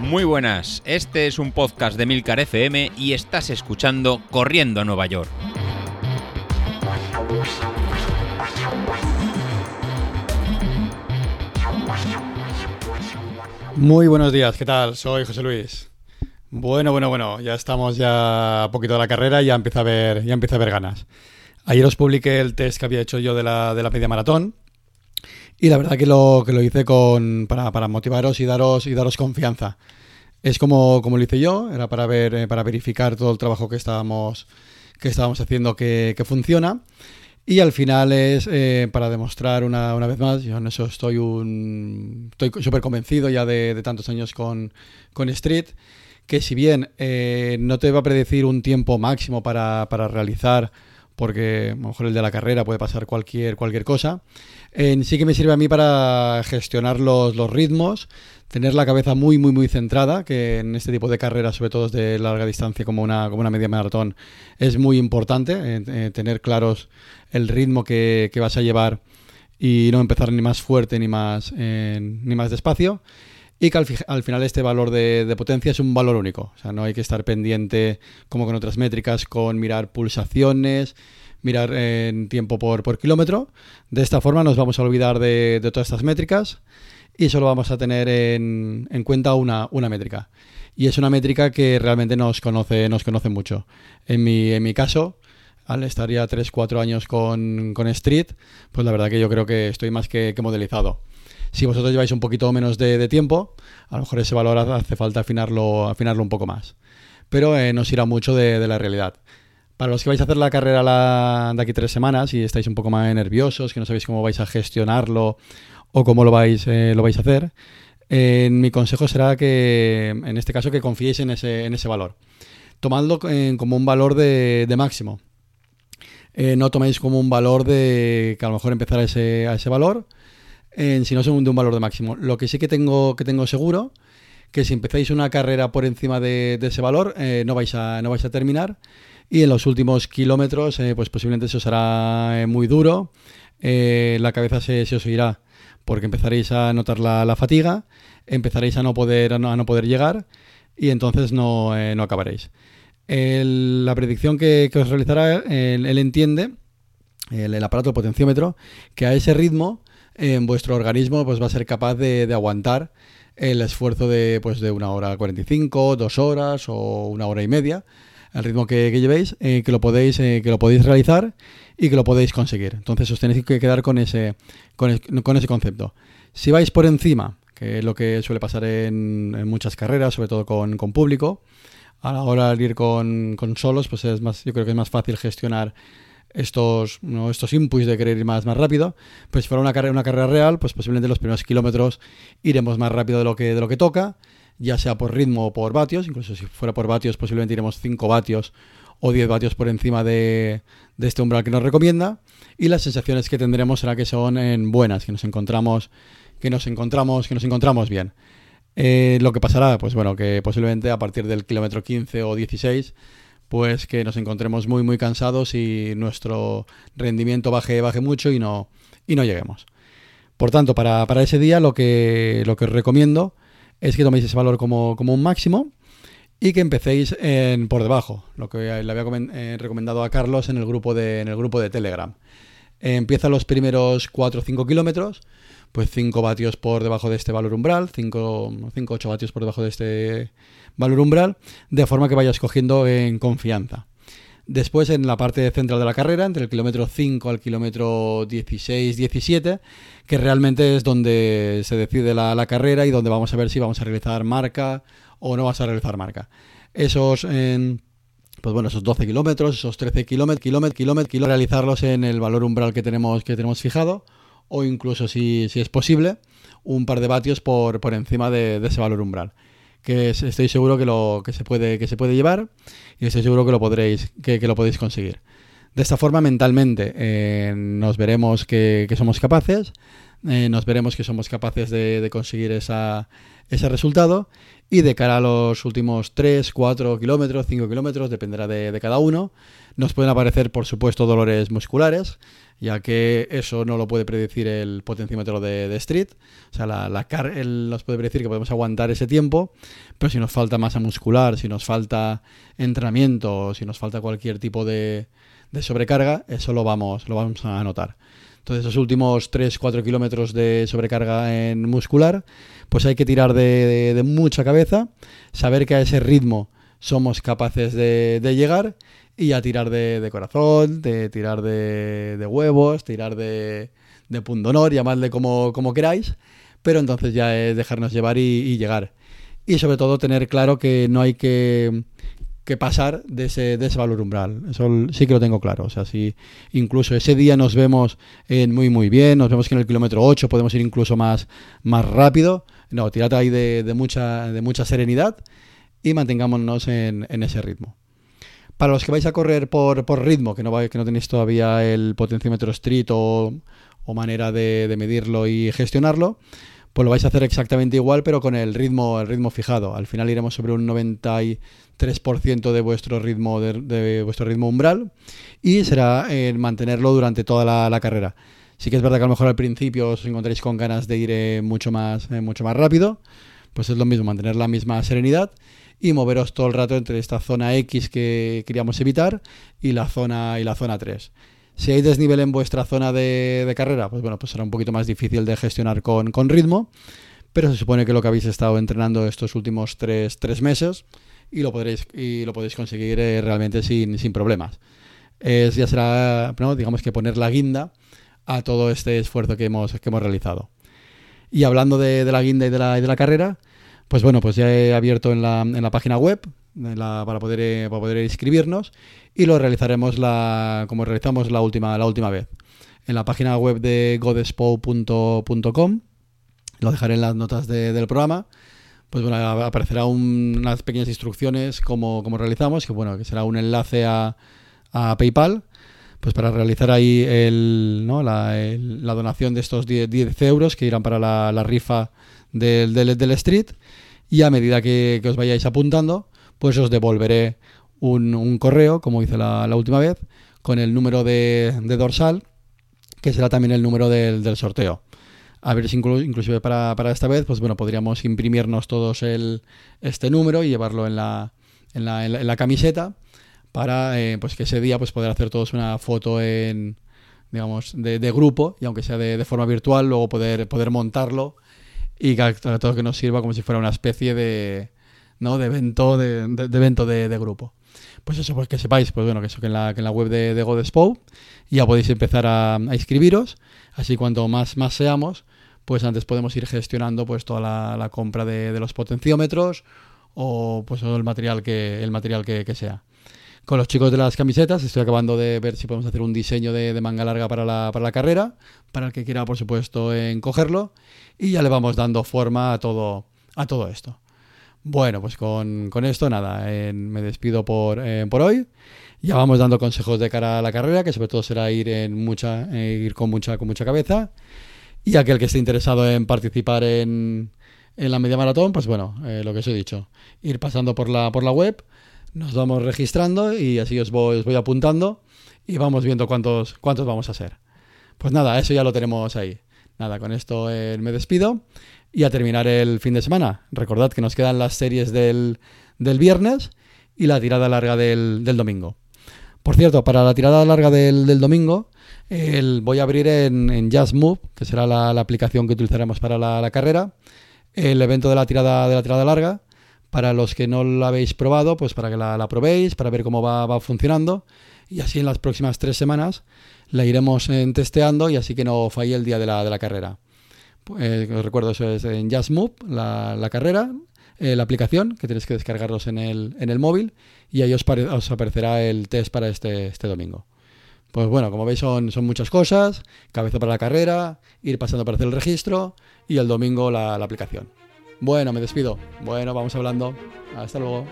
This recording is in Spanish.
Muy buenas, este es un podcast de Milcar FM y estás escuchando Corriendo a Nueva York. Muy buenos días, ¿qué tal? Soy José Luis. Bueno, bueno, bueno, ya estamos ya a poquito de la carrera y ya empieza a ver, ya empieza a ver ganas. Ayer os publiqué el test que había hecho yo de la, de la media maratón y la verdad que lo, que lo hice con, para, para motivaros y daros, y daros confianza. Es como, como lo hice yo, era para ver, eh, para verificar todo el trabajo que estábamos, que estábamos haciendo que, que funciona. Y al final es eh, para demostrar una, una, vez más, yo en eso estoy un estoy súper convencido ya de, de, tantos años con, con Street, que si bien eh, no te va a predecir un tiempo máximo para, para, realizar, porque a lo mejor el de la carrera puede pasar cualquier, cualquier cosa, eh, sí que me sirve a mí para gestionar los, los ritmos, tener la cabeza muy, muy, muy centrada, que en este tipo de carreras, sobre todo de larga distancia como una, como una media maratón, es muy importante, eh, tener claros el ritmo que, que, vas a llevar y no empezar ni más fuerte ni más, ni más despacio. Y que al, al final este valor de, potencia es un valor único. O sea, no hay que estar pendiente, como con otras métricas, con mirar pulsaciones, mirar en tiempo por, kilómetro. De esta forma nos vamos a olvidar de, todas estas métricas y solo vamos a tener en, en cuenta una, métrica. Y es una métrica que realmente nos conoce, nos conoce mucho. En mi, caso, al estar ya 3-4 años con, con, Street, pues la verdad que yo creo que estoy más que modelizado. Si vosotros lleváis un poquito menos de, tiempo, a lo mejor ese valor hace falta afinarlo, afinarlo un poco más. Pero eh, nos irá mucho de, la realidad. Para los que vais a hacer la carrera la, de aquí tres semanas y estáis un poco más nerviosos, que no sabéis cómo vais a gestionarlo o cómo lo vais, eh, lo vais a hacer, eh, mi consejo será que, en este caso, que confiéis en ese, en ese valor. Tomadlo eh, como un valor de, máximo. No toméis como un valor de que a lo mejor empezar ese, a ese valor, sino de un valor de máximo. Lo que sí que tengo, que tengo seguro, que si empezáis una carrera por encima de, ese valor, no, vais a, no vais a terminar. Y en los últimos kilómetros, pues posiblemente se os hará muy duro, la cabeza se, os irá porque empezaréis a notar la, fatiga, empezaréis a no poder, a no, no poder llegar y entonces no, eh, no acabaréis. La predicción que, que os realizará, él, él entiende, el, aparato, potenciómetro, que a ese ritmo en vuestro organismo pues, va a ser capaz de, de aguantar el esfuerzo de, pues, de una hora 45, dos horas o una hora y media, el ritmo que, que llevéis, eh, que, lo podéis, eh, que lo podéis realizar y que lo podéis conseguir. Entonces os tenéis que quedar con ese, con, con ese concepto. Si vais por encima, que es lo que suele pasar en, en muchas carreras, sobre todo con, con, público, a la hora de ir con, con, solos, pues es más, yo creo que es más fácil gestionar estos, ¿no? estos inputs de querer ir más, más rápido. Pues si fuera una carrera, una carrera real, pues posiblemente los primeros kilómetros iremos más rápido de lo que, de lo que toca, ya sea por ritmo o por vatios, incluso si fuera por vatios, posiblemente iremos 5 vatios o 10 vatios por encima de, de, este umbral que nos recomienda y las sensaciones que tendremos será que son en buenas, que nos encontramos que nos encontramos que nos encontramos bien. Eh, lo que pasará, pues bueno, que posiblemente a partir del kilómetro 15 o 16 pues que nos encontremos muy muy cansados y nuestro rendimiento baje baje mucho y no y no lleguemos. Por tanto, para, para ese día lo que lo que os recomiendo es que toméis ese valor como, como un máximo y que empecéis en, por debajo, lo que le había eh, recomendado a Carlos en el grupo de, en el grupo de Telegram. Eh, empieza los primeros 4 o 5 kilómetros, pues 5 vatios por debajo de este valor umbral, 5 o 8 vatios por debajo de este valor umbral, de forma que vayas cogiendo en confianza. Después, en la parte central de la carrera, entre el kilómetro 5 al kilómetro 16-17, que realmente es donde se decide la, carrera y donde vamos a ver si vamos a realizar marca o no vas a realizar marca. Esos, eh, pues bueno, esos 12 kilómetros, esos 13 kilómetros, kilómetros, kilómetros, kilómetros, realizarlos en el valor umbral que tenemos, que tenemos fijado, o incluso, si, si es posible, un par de vatios por, por encima de, ese valor umbral que estoy seguro que lo que se puede que se puede llevar y estoy seguro que lo podréis que, lo podéis conseguir. De esta forma mentalmente eh, nos veremos que, somos capaces eh, nos veremos que somos capaces de, conseguir esa, ese resultado y de cara a los últimos 3, 4 kilómetros, 5 kilómetros, dependerá de, cada uno, nos pueden aparecer, por supuesto, dolores musculares, ya que eso no lo puede predecir el potenciómetro de, Street. O sea, la, la nos puede predecir que podemos aguantar ese tiempo, pero si nos falta masa muscular, si nos falta entrenamiento, si nos falta cualquier tipo de, de sobrecarga, eso lo vamos, lo vamos a notar. Entonces, esos últimos 3-4 kilómetros de sobrecarga en muscular, pues hay que tirar de, mucha cabeza, saber que a ese ritmo somos capaces de, llegar y a tirar de, corazón, de tirar de, huevos, tirar de, de pundonor, llamadle como, queráis, pero entonces ya es dejarnos llevar y llegar. Y sobre todo tener claro que no hay que que pasar de ese, de ese valor umbral. Eso sí que lo tengo claro. O sea, si incluso ese día nos vemos en muy muy bien, nos vemos que en el kilómetro 8 podemos ir incluso más, más rápido, no, tirad ahí de, de, mucha, de mucha serenidad y mantengámonos en, en, ese ritmo. Para los que vais a correr por, por ritmo, que no, que no tenéis todavía el potenciómetro street o, o manera de, de medirlo y gestionarlo, pues lo vais a hacer exactamente igual, pero con el ritmo, el ritmo fijado. Al final iremos sobre un 93% de vuestro ritmo de, vuestro ritmo umbral y será eh, mantenerlo durante toda la, la, carrera. Sí que es verdad que a lo mejor al principio os encontréis con ganas de ir eh, mucho más eh, mucho más rápido, pues es lo mismo mantener la misma serenidad y moveros todo el rato entre esta zona X que queríamos evitar y la zona y la zona 3. Si hay desnivel en vuestra zona de, carrera, pues bueno, pues será un poquito más difícil de gestionar con, con, ritmo, pero se supone que lo que habéis estado entrenando estos últimos tres, tres meses y lo podréis, y lo podéis conseguir eh, realmente sin, sin problemas. Ya será, ¿no? digamos que poner la guinda a todo este esfuerzo que hemos, que hemos realizado. Y hablando de, de la guinda y de la, y de la carrera, pues bueno, pues ya he abierto en la, en la página web la, para, poder, eh, para poder inscribirnos y lo realizaremos la, como realizamos la última, la última vez. En la página web de godespo.com, lo dejaré en las notas de, del programa, pues bueno, aparecerá un, unas pequeñas instrucciones como, como realizamos, que bueno, que será un enlace a, a PayPal, pues para realizar ahí el, ¿no? la, la, donación de estos 10, 10, euros que irán para la, la rifa del, del, del, street y a medida que, que, os vayáis apuntando, pues os devolveré un, correo, como hice la, última vez, con el número de, dorsal, que será también el número del, del sorteo. A ver si inclu inclusive para, esta vez, pues bueno, podríamos imprimirnos todos el, este número y llevarlo en la, en la, en la, en camiseta para eh, pues que ese día pues poder hacer todos una foto en digamos de, de grupo y aunque sea de, forma virtual luego poder poder montarlo y que a que nos sirva como si fuera una especie de ¿no? de evento de, de, evento de, grupo. Pues eso, pues que sepáis, pues bueno, que eso que en la, que en la web de, de Godespo ya podéis empezar a, inscribiros, así cuanto más, más seamos, pues antes podemos ir gestionando pues toda la, la compra de, los potenciómetros o pues todo el material que, el material que, sea. Con los chicos de las camisetas estoy acabando de ver si podemos hacer un diseño de, de manga larga para la, para la carrera, para el que quiera por supuesto en cogerlo, y ya le vamos dando forma a todo, a todo esto. Bueno, pues con, con esto nada, me despido por, eh, por hoy. Ya vamos dando consejos de cara a la carrera, que sobre todo será ir en mucha, eh, ir con mucha, con mucha cabeza. Y aquel que esté interesado en participar en, en la media maratón, pues bueno, eh, lo que os he dicho, ir pasando por la, por la web, nos vamos registrando y así os voy, os voy apuntando y vamos viendo cuántos, cuántos vamos a ser. Pues nada, eso ya lo tenemos ahí. Nada, con esto eh, me despido y a terminar el fin de semana. Recordad que nos quedan las series del, del viernes y la tirada larga del, del, domingo. Por cierto, para la tirada larga del, del domingo, el, voy a abrir en, en Just Move, que será la, la, aplicación que utilizaremos para la, la, carrera, el evento de la tirada de la tirada larga. Para los que no la habéis probado, pues para que la, la probéis, para ver cómo va, va, funcionando. Y así en las próximas tres semanas la iremos en, testeando y así que no falle el día de la, de la carrera. Eh, os recuerdo, eso es en Just Move, la, la carrera, eh, la aplicación, que tenéis que descargarlos en el, en el móvil y ahí os, os aparecerá el test para este, este domingo. Pues bueno, como veis son, son muchas cosas, cabeza para la carrera, ir pasando para hacer el registro y el domingo la aplicación. Bueno, me despido. Bueno, vamos hablando. Hasta luego.